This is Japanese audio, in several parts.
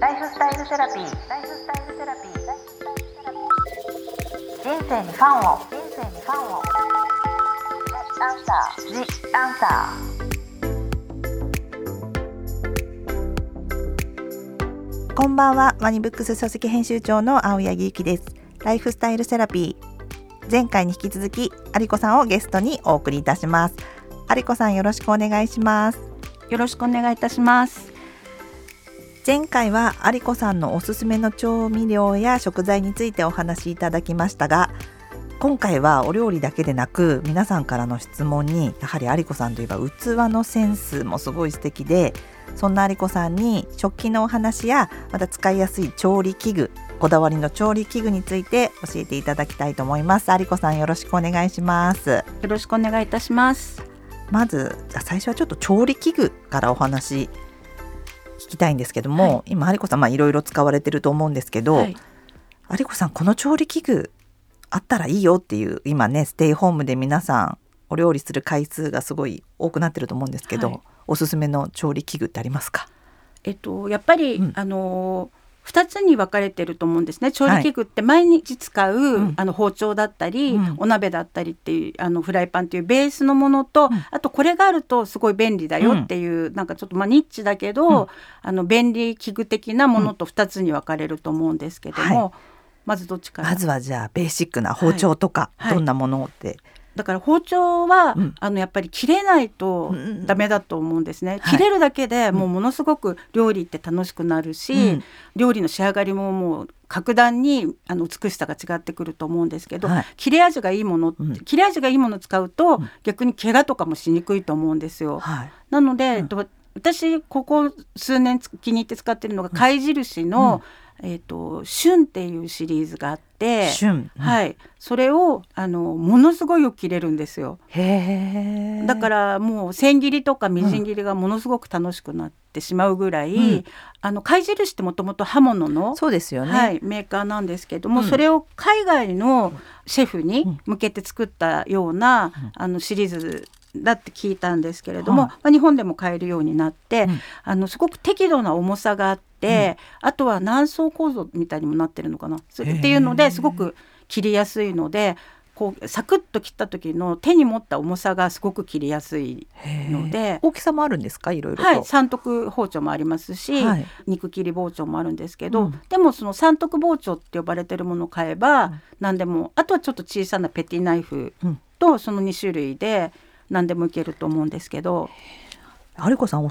ライフスタイルセラピー。ライフスタイルセラピー。人生にファンを。人生にファンを。アンサー。ジアンサー。こんばんは、ワニブックス書籍編集長の青柳ゆきです。ライフスタイルセラピー。前回に引き続き、有子さんをゲストにお送りいたします。有子さんよろしくお願いします。よろしくお願いいたします。前回は有子さんのおすすめの調味料や食材についてお話しいただきましたが今回はお料理だけでなく皆さんからの質問にやはり有子さんといえば器のセンスもすごい素敵でそんな有子さんに食器のお話やまた使いやすい調理器具こだわりの調理器具について教えていただきたいと思います。有子さんよろしくお願いします。よろしくお願いいたします。まず最初はちょっと調理器具からお話聞きたいんですけども、はい、今有子さんいろいろ使われてると思うんですけど、はい、有子さんこの調理器具あったらいいよっていう今ねステイホームで皆さんお料理する回数がすごい多くなってると思うんですけど、はい、おすすめの調理器具ってありますか？えっとやっぱり、うん、あの2つに分かれてると思うんですね。調理器具って毎日使う、はい、あの包丁だったり、うん、お鍋だったりっていうあのフライパンっていうベースのものと、うん、あとこれがあるとすごい便利だよっていう、うん、なんかちょっとまあニッチだけど、あの便利器具的なものと2つに分かれると思うんですけども、はい、まずどっちかまずはじゃあベーシックな包丁とか、はい、どんなものって、だから包丁は、うん、あのやっぱり切れないとダメだと思うんですね、うん切れるだけでもうものすごく料理って楽しくなるし、うん、料理の仕上がりももう格段にあの美しさが違ってくると思うんですけど、はい、切れ味がいいもの、うん、切れ味がいいものを使うと、逆に怪我とかもしにくいと思うんですよ。はい、なので、えっと、私ここ数年気に入って使ってるのが貝印の、えーと「旬」っていうシリーズがあって旬、うん、はい、それをあのものすごいよく切れるんですよ。へだからもう千切りとかみじん切りがものすごく楽しくなってしまうぐらい、うん、あの貝印ってもともと刃物のそうですよね、はい、メーカーなんですけども、うん、それを海外のシェフに向けて作ったような、あのシリーズだって聞いたんですけれども、はい、まあ、日本でも買えるようになって、うん、あのすごく適度な重さがあって、うん、あとは何層構造みたいにもなってるのかな？っていうのですごく切りやすいのでこうサクッと切った時の手に持った重さがすごく切りやすいので大きさもあるんですか？いろいろはい。三徳包丁もありますし、はい、肉切り包丁もあるんですけど、うん、でもその三徳包丁って呼ばれてるものを買えば何でもあとはちょっと小さなペティナイフとその2種類で何でもいけると思うんですけど。有子さん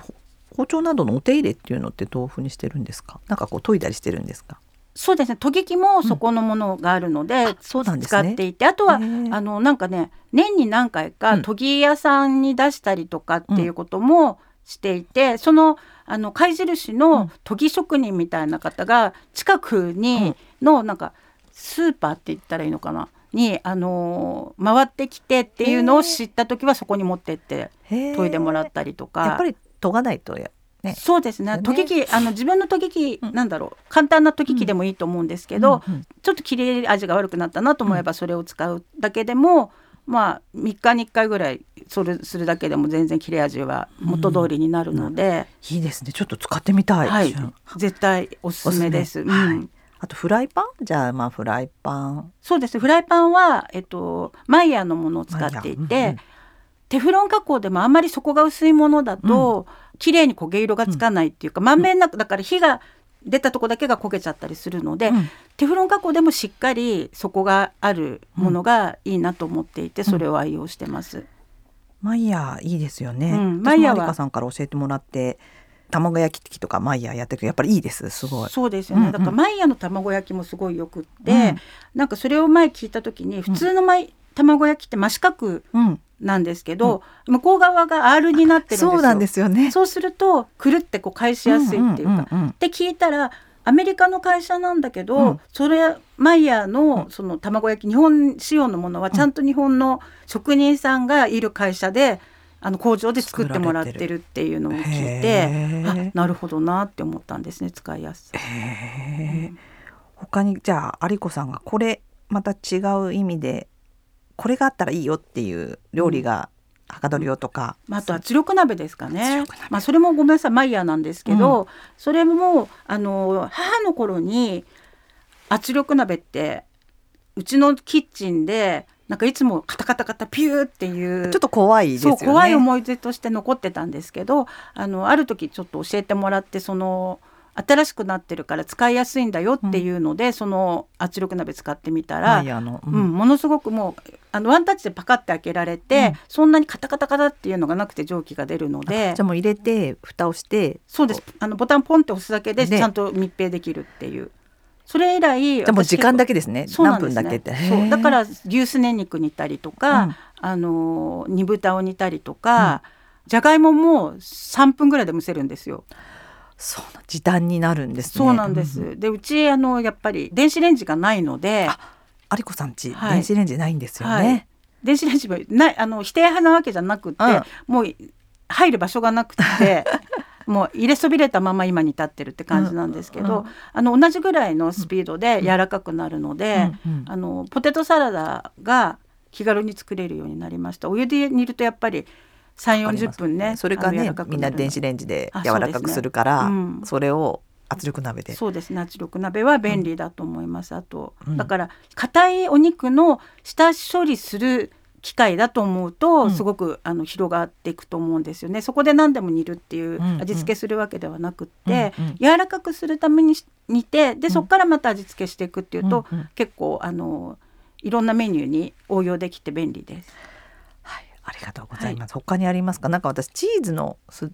包丁などのお手入れっていうのってどういうふうにしてるんですか？なんかこう研いだりしてるんですか？そうですね。研ぎ器もそこのものがあるので、そうなん使っていて、あとはあのなんかね年に何回か研ぎ屋さんに出したりとかっていうこともしていて、うん、そのあの貝印の研ぎ職人みたいな方が近くにのなんかスーパーって言ったらいいのかな？に、あのー、回ってきてっていうのを知った時はそこに持ってって研いでもらったりとか。やっぱり研がないとね、そうですね。研ぎ器あの自分の研ぎ器、うん、なんだろう。簡単な研ぎ器でもいいと思うんですけど、うん。うん、ちょっと切れ味が悪くなったなと思えばそれを使うだけでも、まあ3日に1回ぐらいそれするだけでも全然切れ味は元通りになるので、いいですね。ちょっと使ってみたい、はい、絶対おすすめです。はいあとフライパン？じゃあまあフライパン。そうです。フライパンは、えっと、マイヤーのものを使っていて、うんうん、テフロン加工でもあんまり底が薄いものだと、うん、綺麗に焦げ色がつかないっていうか、うん、まんべんなくだから火が出たとこだけが焦げちゃったりするので、うん、テフロン加工でもしっかり底があるものがいいなと思っていて、それを愛用してます。マイヤーいいですよね。マイヤーはさんから教えてもらって卵焼き器とかマイヤーやってるやっぱりいいです？すごい。そうですよね、うんうん、だからマイヤーの卵焼きもすごいよくって、うん、なんかそれを前聞いた時に普通のマイ、うん、卵焼きって真四角なんですけど、うん、向こう側が R になってるんですよ。そうなんですよね。そうするとくるってこう返しやすいっていうか、うんうん、って聞いたらアメリカの会社なんだけど、うん、それマイヤーのその卵焼き日本仕様のものはちゃんと日本の職人さんがいる会社であの工場で作ってもらってるっていうのを聞いてあなるほどなって思ったんですね使いやすさ。他にじゃあ有子さんがこれまた違う意味でこれがあったらいいよっていう料理がはかどるよとか、まあ、あと圧力鍋ですかね。まあ、それもごめんなさいマイヤーなんですけど、うん、それもあの母の頃に圧力鍋ってうちのキッチンでなんかいつもカタカタカタピューっていうちょっと怖い、ね、そう怖い思い出として残ってたんですけどあのある時ちょっと教えてもらってその新しくなってるから使いやすいんだよっていうので、うん、その圧力鍋使ってみたら、うん、うん、ものすごくもうあのワンタッチでパカッて開けられて、うん、そんなにカタカタカタっていうのがなくて蒸気が出るのでじゃもう入れて蓋をして。そうです。あのボタンポンって押すだけでちゃんと密閉できるっていう。それ以来でも時間だけですね。何分だけって。そう。だから牛すね肉煮たりとか、うん、あの煮豚を煮たりとか、うん、じゃがいもも3分ぐらいで蒸せるんですよ。そうな時短になるんです、ね、そうなんです。うん、でうちあのやっぱり電子レンジがないので、有子さんち、はい、電子レンジないんですよね。はい、電子レンジもないあの否定派なわけじゃなくて、うん、もう入る場所がなくて。もう入れそびれたまま今に立ってるって感じなんですけど、うん、あの同じぐらいのスピードで柔らかくなるので、うん、あのポテトサラダが気軽に作れるようになりました。お湯で煮るとやっぱり3 4 0分ねそれかねみんな電子レンジで柔らかくするから、それを圧力鍋で。そうですね。圧力鍋は便利だと思います、うん、あと、だから硬いお肉の下処理する機械だと思うとすごく、あの広がっていくと思うんですよね。そこで何でも煮るっていう味付けするわけではなくって、うんうん、柔らかくするために煮てでそこからまた味付けしていくっていうと、うんうん、結構あのいろんなメニューに応用できて便利です。ありがとうございます。はい、他にありますか？なんか私チーズのす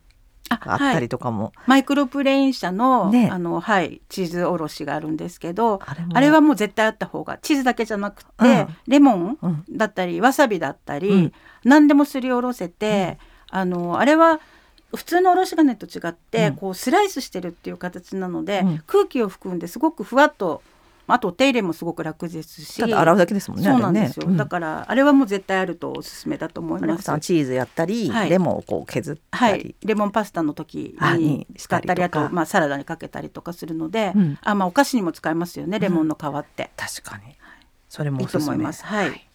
あったりとかも、はい、マイクロプレイン社の、ね、あのはいチーズおろしがあるんですけどあれはもう絶対あった方がチーズだけじゃなくて、うん、レモンだったり、うん、わさびだったり、うん、何でもすりおろせて、あのあれは普通のおろし金と違って、こうスライスしてるっていう形なので、空気を含んですごくふわっとあと手入れもすごく楽ですし。洗うだけですもんねそうなんですよ、ねうん、だからあれはもう絶対あるとおすすめだと思います。チーズやったり、はい、レモンをこう削ったり、はい、レモンパスタの時に使ったりあと、まあ、サラダにかけたりとかするので、うん、あまあ、お菓子にも使えますよねレモンの皮って、確かに。それもおすすめ。いいと思ます。はい、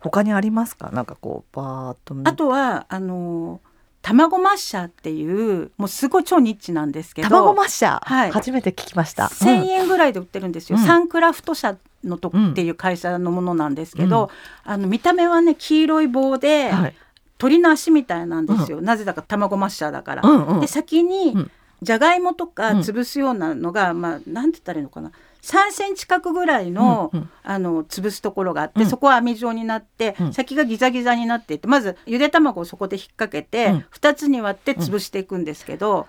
他にありますか？なんかこうバーッと。あとはあのー卵マッシャーっていうもうすごい超ニッチなんですけど卵マッシャー、はい、初めて聞きました。1,000円ぐらいで売ってるんですよ、うん、サンクラフト社のとっていう会社のものなんですけど、うん、あの見た目はね黄色い棒で、はい、鳥の足みたいなんですよ、うん、なぜだか卵マッシャーだから。うんうん、で先にじゃがいもとか潰すようなのが、まあなんて言ったらいいのかな3センチ角ぐらいの,、あの潰すところがあって、そこは網状になって、先がギザギザになっていてまずゆで卵をそこで引っ掛けて、う2つに割って潰していくんですけど。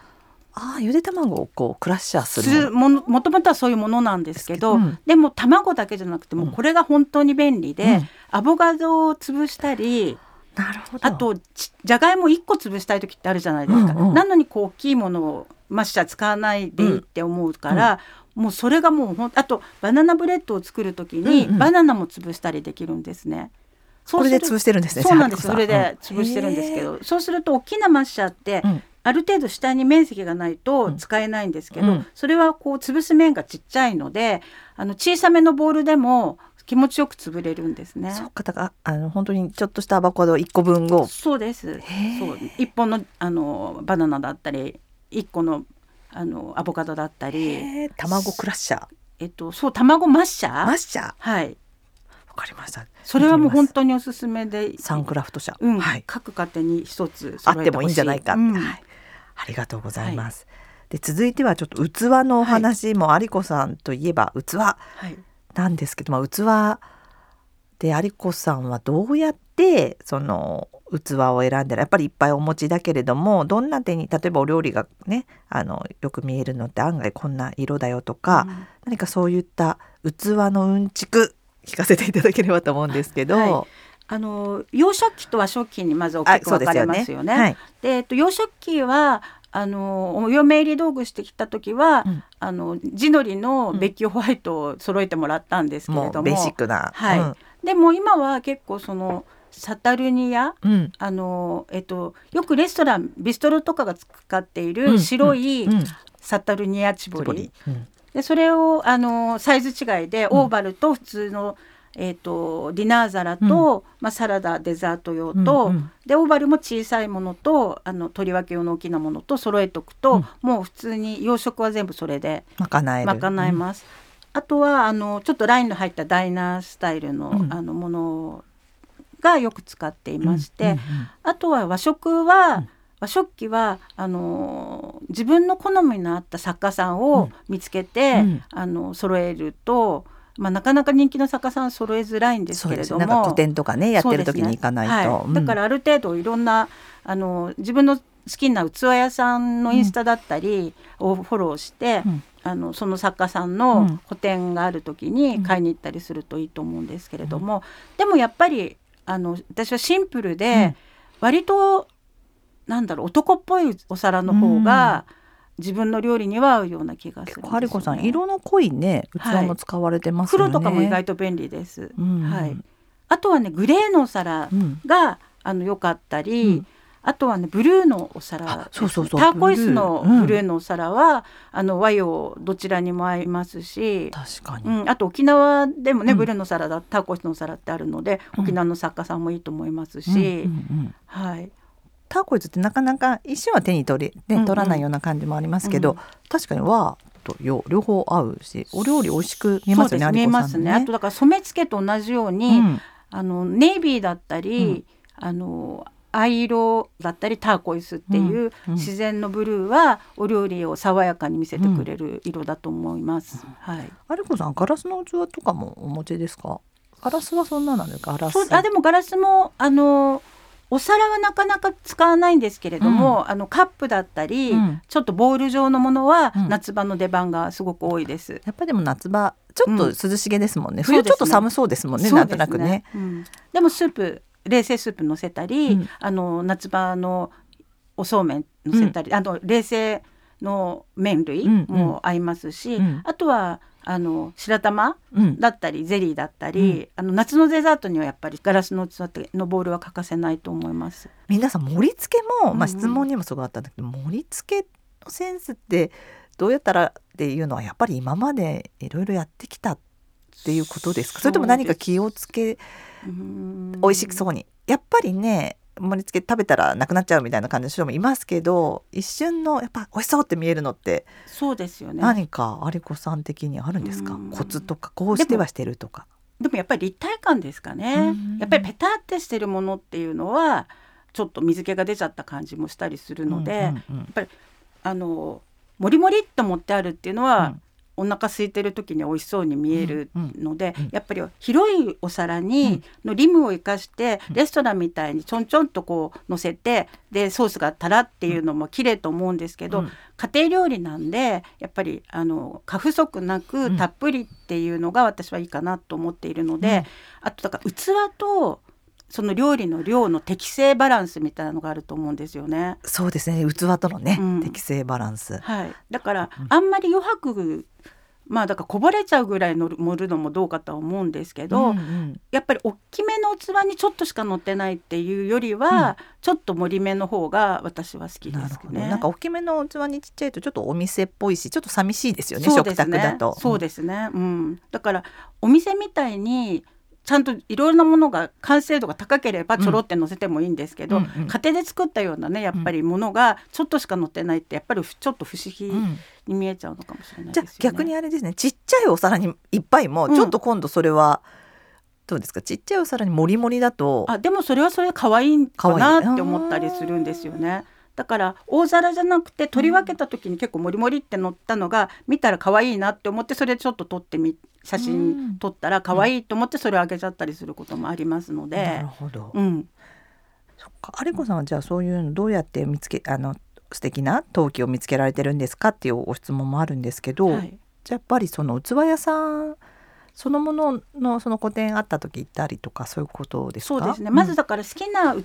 ああゆで卵をこうクラッシャーするももともとはそういうものなんですけど、うん、でも卵だけじゃなくてもこれが本当に便利で、うん、アボカドを潰したりなるほど。あとじゃがいも1個潰したい時ってあるじゃないですか、うんうん、なのにこう大きいものをマッシャー使わないでいいって思うから、もうそれがもうほんあとバナナブレッドを作る時にバナナも潰したりできるんですね。これで潰してるんですね。そうなんです。それで潰してるんですけど、そうすると大きなマッシャーって、ある程度下に面積がないと使えないんですけど、それはこう潰す面がちっちゃいので、あの小さめのボールでも気持ちよく潰れるんですね。そうかだからあの本当にちょっとしたアボカド一個分を。そうです。そう一本のあのバナナだったり一個のあのアボカドだったり。卵クラッシャー。えっとそう卵マッシャー。マッシャー？はい。わかりました。それはもう本当におすすめで。サンクラフト社、うん、はい、各家庭に一つあってもいいんじゃないか、うん、はい、ありがとうございます、はい、で続いてはちょっと器のお話も、有子さんといえば器。なんですけど、まあ、器で有子さんはどうやってその器を選んだらやっぱりいっぱいお持ちだけれどもどんな手に例えばお料理がねあのよく見えるのって案外こんな色だよとか、うん、何かそういった器のうんちく聞かせていただければと思うんですけど。はい。あの洋食器と和食器にまず大きく分かれますよね。で、ねはい、えっと洋食器はあのお嫁入り道具してきた時は、うん、あの地のりのベッキーホワイトを揃えてもらったんですけれども、ベーシックな、はい、うん、でも今は結構そのサタルニア、うん、あのえっとよくレストランビストロとかが使っている白いサタルニアチボリ、でそれをあのサイズ違いでオーバルと普通の、えーと、ディナー皿と、うん、まあ、サラダデザート用と、うん。うん、でオーバルも小さいものとあの取り分け用の大きなものと揃えとくと、うん、もう普通に洋食は全部それで賄え賄えます。あとはあのちょっとラインの入ったダイナースタイルの,、あのものがよく使っていまして、あとは和食は、和食器はあの自分の好みのあった作家さんを見つけて、うん、あの揃えると。まあ、なかなか人気の作家さん揃えづらいんですけれども、古典とかねやってる時に行かないと、ねはい、だからある程度いろんなあの自分の好きな器屋さんのインスタだったりをフォローして、うん、あのその作家さんの個展がある時に買いに行ったりするといいと思うんですけれども、うん、でもやっぱりあの私はシンプルで、割となんだろう男っぽいお皿の方が、自分の料理には合うような気がする、ね、ハリコさん色の濃いね器も使われてます、ね。はい、黒とかも意外と便利です、うん、はい。あとはねグレーのお皿が、うん、あの良かったり、うん、あとはねブルーのお皿そうそうそうターコイスのブルー。のお皿は、あの和洋どちらにも合いますし確かに、うん、あと沖縄でもね、ブルーの皿だターコイスのお皿ってあるので、沖縄の作家さんもいいと思いますし、はい。ターコイズってなかなか一瞬は手に取り、ね、取らないような感じもありますけど、うん。うん、確かに和と洋両方合うしお料理美味しく見えますね見えますね。あとだから染付けと同じように、うん、あのネイビーだったり、うん、あの藍色だったりターコイスっていう自然のブルーはお料理を爽やかに見せてくれる色だと思います。はい。アルコさんガラスの器とかもお持ちですか？ガラスはそんななんですか？ガラス。あでもガラスもあのお皿はなかなか使わないんですけれども、うん、あのカップだったり、うん、ちょっとボール状のものは夏場の出番がすごく多いです。やっぱりでも夏場ちょっと涼しげですもんね。冬ちょっと寒そうですもんね。ねなんとなくね。でもスープ冷製スープ乗せたり、あの夏場のおそうめん乗せたり、あの冷製の麺類も合いますし、あとはあの白玉だったり、ゼリーだったり、うん、あの夏のデザートにはやっぱりガラスの器のボールは欠かせないと思います。皆さん盛り付けも、まあ、質問にもすごいあったんだけど、うん、盛り付けのセンスってどうやったらっていうのはやっぱり今までいろいろやってきたっていうことですか？それとも何か気をつけ美味しそうに。やっぱりね盛り付け食べたらなくなっちゃうみたいな感じの人もいますけど一瞬のやっぱ美味しそうって見えるのってそうですよね。何か有子さん的にあるんですか？コツとかこうしてはしてるとか。でもやっぱり立体感ですかね。やっぱりペタってしてるものっていうのはちょっと水気が出ちゃった感じもしたりするので、やっぱりあのもりもりっと持ってあるっていうのは、お腹空いてる時に美味しそうに見えるので、うん。うん、やっぱり広いお皿にのリムを生かして、レストランみたいにちょんちょんとこう乗せてでソースがたらっていうのも綺麗と思うんですけど、家庭料理なんでやっぱりあの過不足なくたっぷりっていうのが私はいいかなと思っているので、あとだから器とその料理の量の適正バランスみたいなのがあると思うんですよね。そうですね器とのね、うん、適正バランス。はい。だから、あんまり余白まあだからこぼれちゃうぐらいの盛るのもどうかとは思うんですけど、うんうん、やっぱり大きめの器にちょっとしか乗ってないっていうよりは、うん、ちょっと盛り目の方が私は好きですね。なんか大きめの器にちっちゃいとちょっとお店っぽいしちょっと寂しいですよね、ね、食卓だと。そうですね、うん、だからお店みたいにちゃんといろいろなものが完成度が高ければちょろって載せてもいいんですけど、うんうん。うん、家庭で作ったようなねやっぱりものがちょっとしか載ってないってやっぱりちょっと不思議に見えちゃうのかもしれないですよね。じゃ逆にあれですね。ちっちゃいお皿にいっぱいもちょっと今度それは、どうですか？ちっちゃいお皿にもりもりだとあでもそれはそれで可愛いかなって思ったりするんですよね。だから大皿じゃなくて取り分けた時に結構もりもりって乗ったのが見たら可愛いなって思ってそれちょっと撮ってみ写真撮ったら可愛いと思ってそれをあげちゃったりすることもありますので。なるほど、うん、そっか。有子さんはじゃあそういうのどうやって見つけあの素敵な陶器を見つけられてるんですかっていうご質問もあるんですけど、はい、じゃやっぱりその器屋さんそのもののその個展あった時行ったりとかそういうことですか？そうですね、まずだから好きな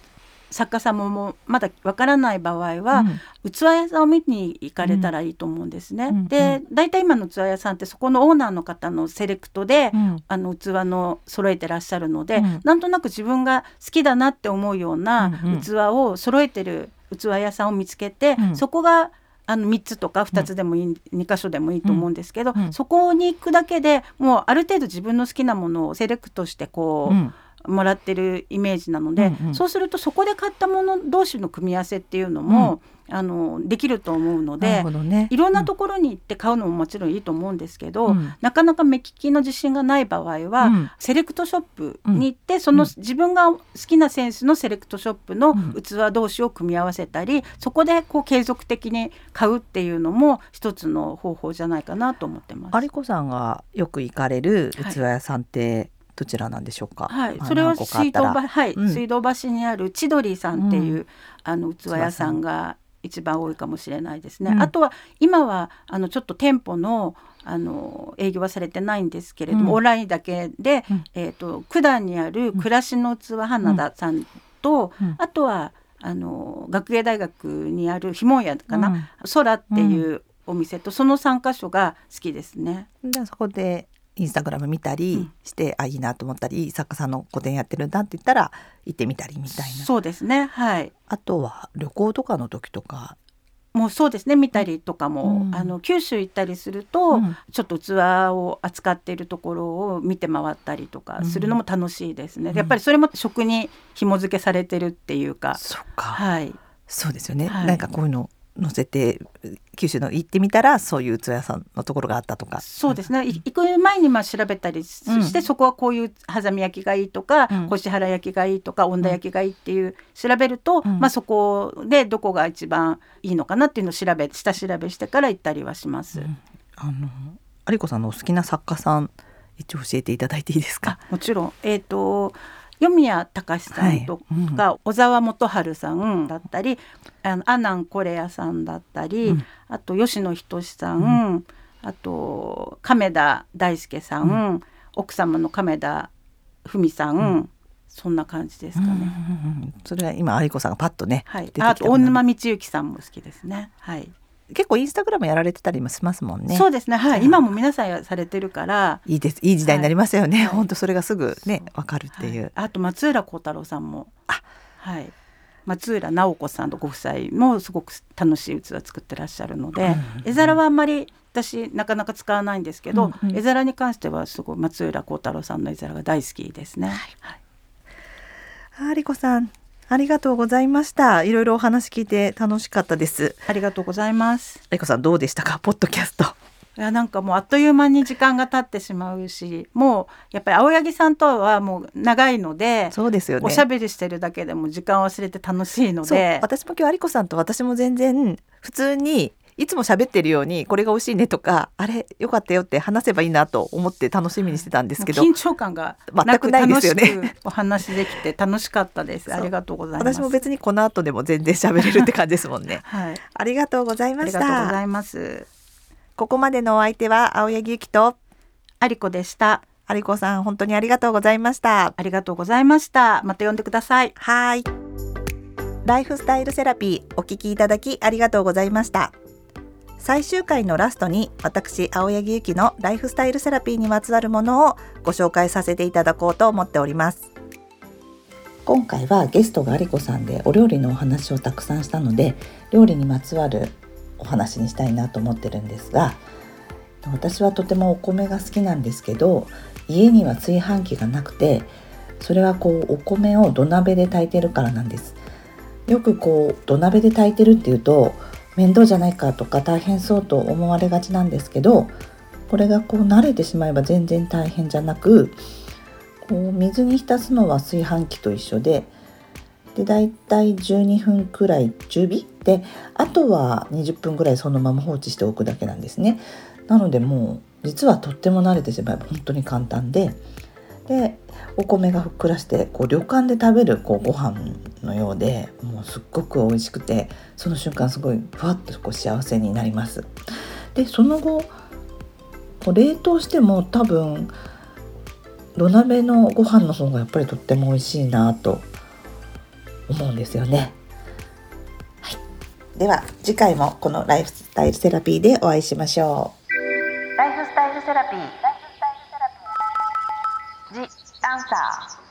作家さんももまだわからない場合は、うん、器屋さんを見に行かれたらいいと思うんですね。うん、で大体今の器屋さんってそこのオーナーの方のセレクトで、うん、あの器の揃えてらっしゃるので、うん、なんとなく自分が好きだなって思うような器を揃えてる器屋さんを見つけて、そこがあの3つとか2つでもいい、うん、2箇所でもいいと思うんですけど、うん、そこに行くだけでもうある程度自分の好きなものをセレクトしてこう。うんもらってるイメージなので、うんうん、そうするとそこで買ったもの同士の組み合わせっていうのも、あのできると思うので、ね、いろんなところに行って買うのももちろんいいと思うんですけど、うん、なかなか目利きの自信がない場合は、うん、セレクトショップに行って、その自分が好きなセンスのセレクトショップの器同士を組み合わせたりそこでこう継続的に買うっていうのも一つの方法じゃないかなと思ってます。有子さんがよく行かれる器屋さんって、はいどちらなんでしょうか？はい、それは水道橋、はい、うん、水道橋にある千鳥さんっていう、うん、あの器屋さんが一番多いかもしれないですね。うん、あとは今はあのちょっと店舗のあの営業はされてないんですけれども、うん、オンラインだけで、うん、えっ、ー、と九段にある暮らしの器花田さんと、あとはあの学芸大学にあるひもやかな、空っていうお店とその3箇所が好きですね。でそこでインスタグラム見たりして、うん、あいいなと思ったり作家さんの個展やってるんだって言ったら行ってみたりみたいな。そうですね。はい。あとは旅行とかの時とか。もうそうですね。見たりとかも、うん、あの九州行ったりすると、うん、ちょっと器を扱っているところを見て回ったりとかするのも楽しいですね、やっぱりそれも食に紐付けされてるっていうか、そっか。はい。そうですよね、はい、なんかこういうの載せて九州の行ってみたらそういう器屋さんのところがあったとか。そうですね、うん、行く前にまあ調べたりして、うん、そこはこういうはざみ焼きがいいとか、うん、腰原焼きがいいとか温田焼きがいいっていう調べると、まあ、そこでどこが一番いいのかなっていうのを調べ下調べしてから行ったりはします。あの有子さんのお好きな作家さん一応教えていただいていいですか？もちろん。えっ、ー、と読谷隆さんとか、はい。うん、小沢元春さんだったりあの阿南コレアさんだったり、うん、あと吉野仁さん、うん、あと亀田大輔さん、奥様の亀田文さん、そんな感じですかね。それは今有子さんがパッとね、はい、あと大沼道之さんも好きですね。はい。結構インスタグラムやられてたりもしますもんね。そうですね。はい。今も皆さんされてるから。いいです。いい時代になりますよね。はい、本当それがすぐねわかるっていう。はい、あと松浦幸太郎さんも。あ、はい。松浦直子さんとご夫妻もすごく楽しい器作ってらっしゃるので、うん、絵皿はあんまり私なかなか使わないんですけど、うんうん、絵皿に関してはすごい松浦幸太郎さんの絵皿が大好きですね。はい。ありこさんありがとうございました。いろいろお話聞いて楽しかったです。ありがとうございます。えこさんどうでしたか、ポッドキャスト。いやなんかもうあっという間に時間が経ってしまうしもうやっぱり青柳さんとはもう長いのでそうですよねおしゃべりしてるだけでも時間忘れて楽しいので私も今日有子さんと私も全然普通にいつも喋ってるようにこれが美味しいねとかあれよかったよって話せばいいなと思って楽しみにしてたんですけど緊張感が全くないですよね。お話できて楽しかったです。ありがとうございます。私も別にこの後でも全然喋れるって感じですもんね。はい。ありがとうございました。ありがとうございます。ここまでのお相手は青柳ゆきと有子でした。有子さん本当にありがとうございました。ありがとうございました。また呼んでください。はい。ライフスタイルセラピーお聞きいただきありがとうございました最終回のラストに私青柳ゆきのライフスタイルセラピーにまつわるものをご紹介させていただこうと思っております。今回はゲストが有子さんでお料理のお話をたくさんしたので料理にまつわるお話にしたいなと思ってるんですが私はとてもお米が好きなんですけど家には炊飯器がなくてそれはこうお米を土鍋で炊いてるからなんです。よくこう土鍋で炊いてるっていうと面倒じゃないかとか大変そうと思われがちなんですけどこれがこう慣れてしまえば全然大変じゃなくこう水に浸すのは炊飯器と一緒ででだいたい12分くらい中火であとは20分くらいそのまま放置しておくだけなんですね。なのでもう実はとっても慣れてしまえば本当に簡単ででお米がふっくらしてこう旅館で食べるこうご飯のようでもうすっごく美味しくてその瞬間すごいふわっとこう幸せになります。でその後こう冷凍しても多分土鍋のご飯の方がやっぱりとっても美味しいなと思うんですよね。はい、では次回もこのライフスタイルセラピーでお会いしましょう。ライフスタイルセラピー打扫。